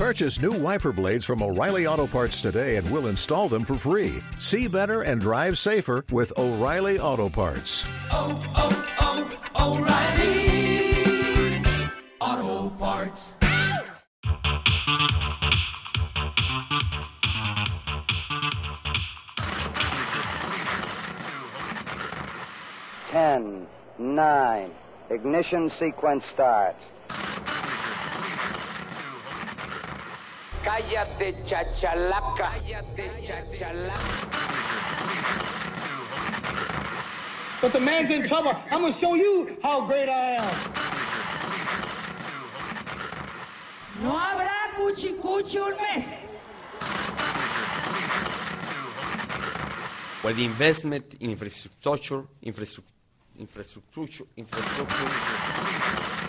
Purchase new wiper blades from O'Reilly Auto Parts today and we'll install them for free. See better and drive safer with O'Reilly Auto Parts. oh, oh, oh, O'Reilly Auto Parts. Ten, nine, ignition sequence starts. Cállate, chachalaca. Cállate, chachalaca. But the man's in trouble. I'm gonna show you how great I am. No habrá cuchicuchi un mes. Well, the investment in infrastructure, infrastructure, infrastructure, infrastructure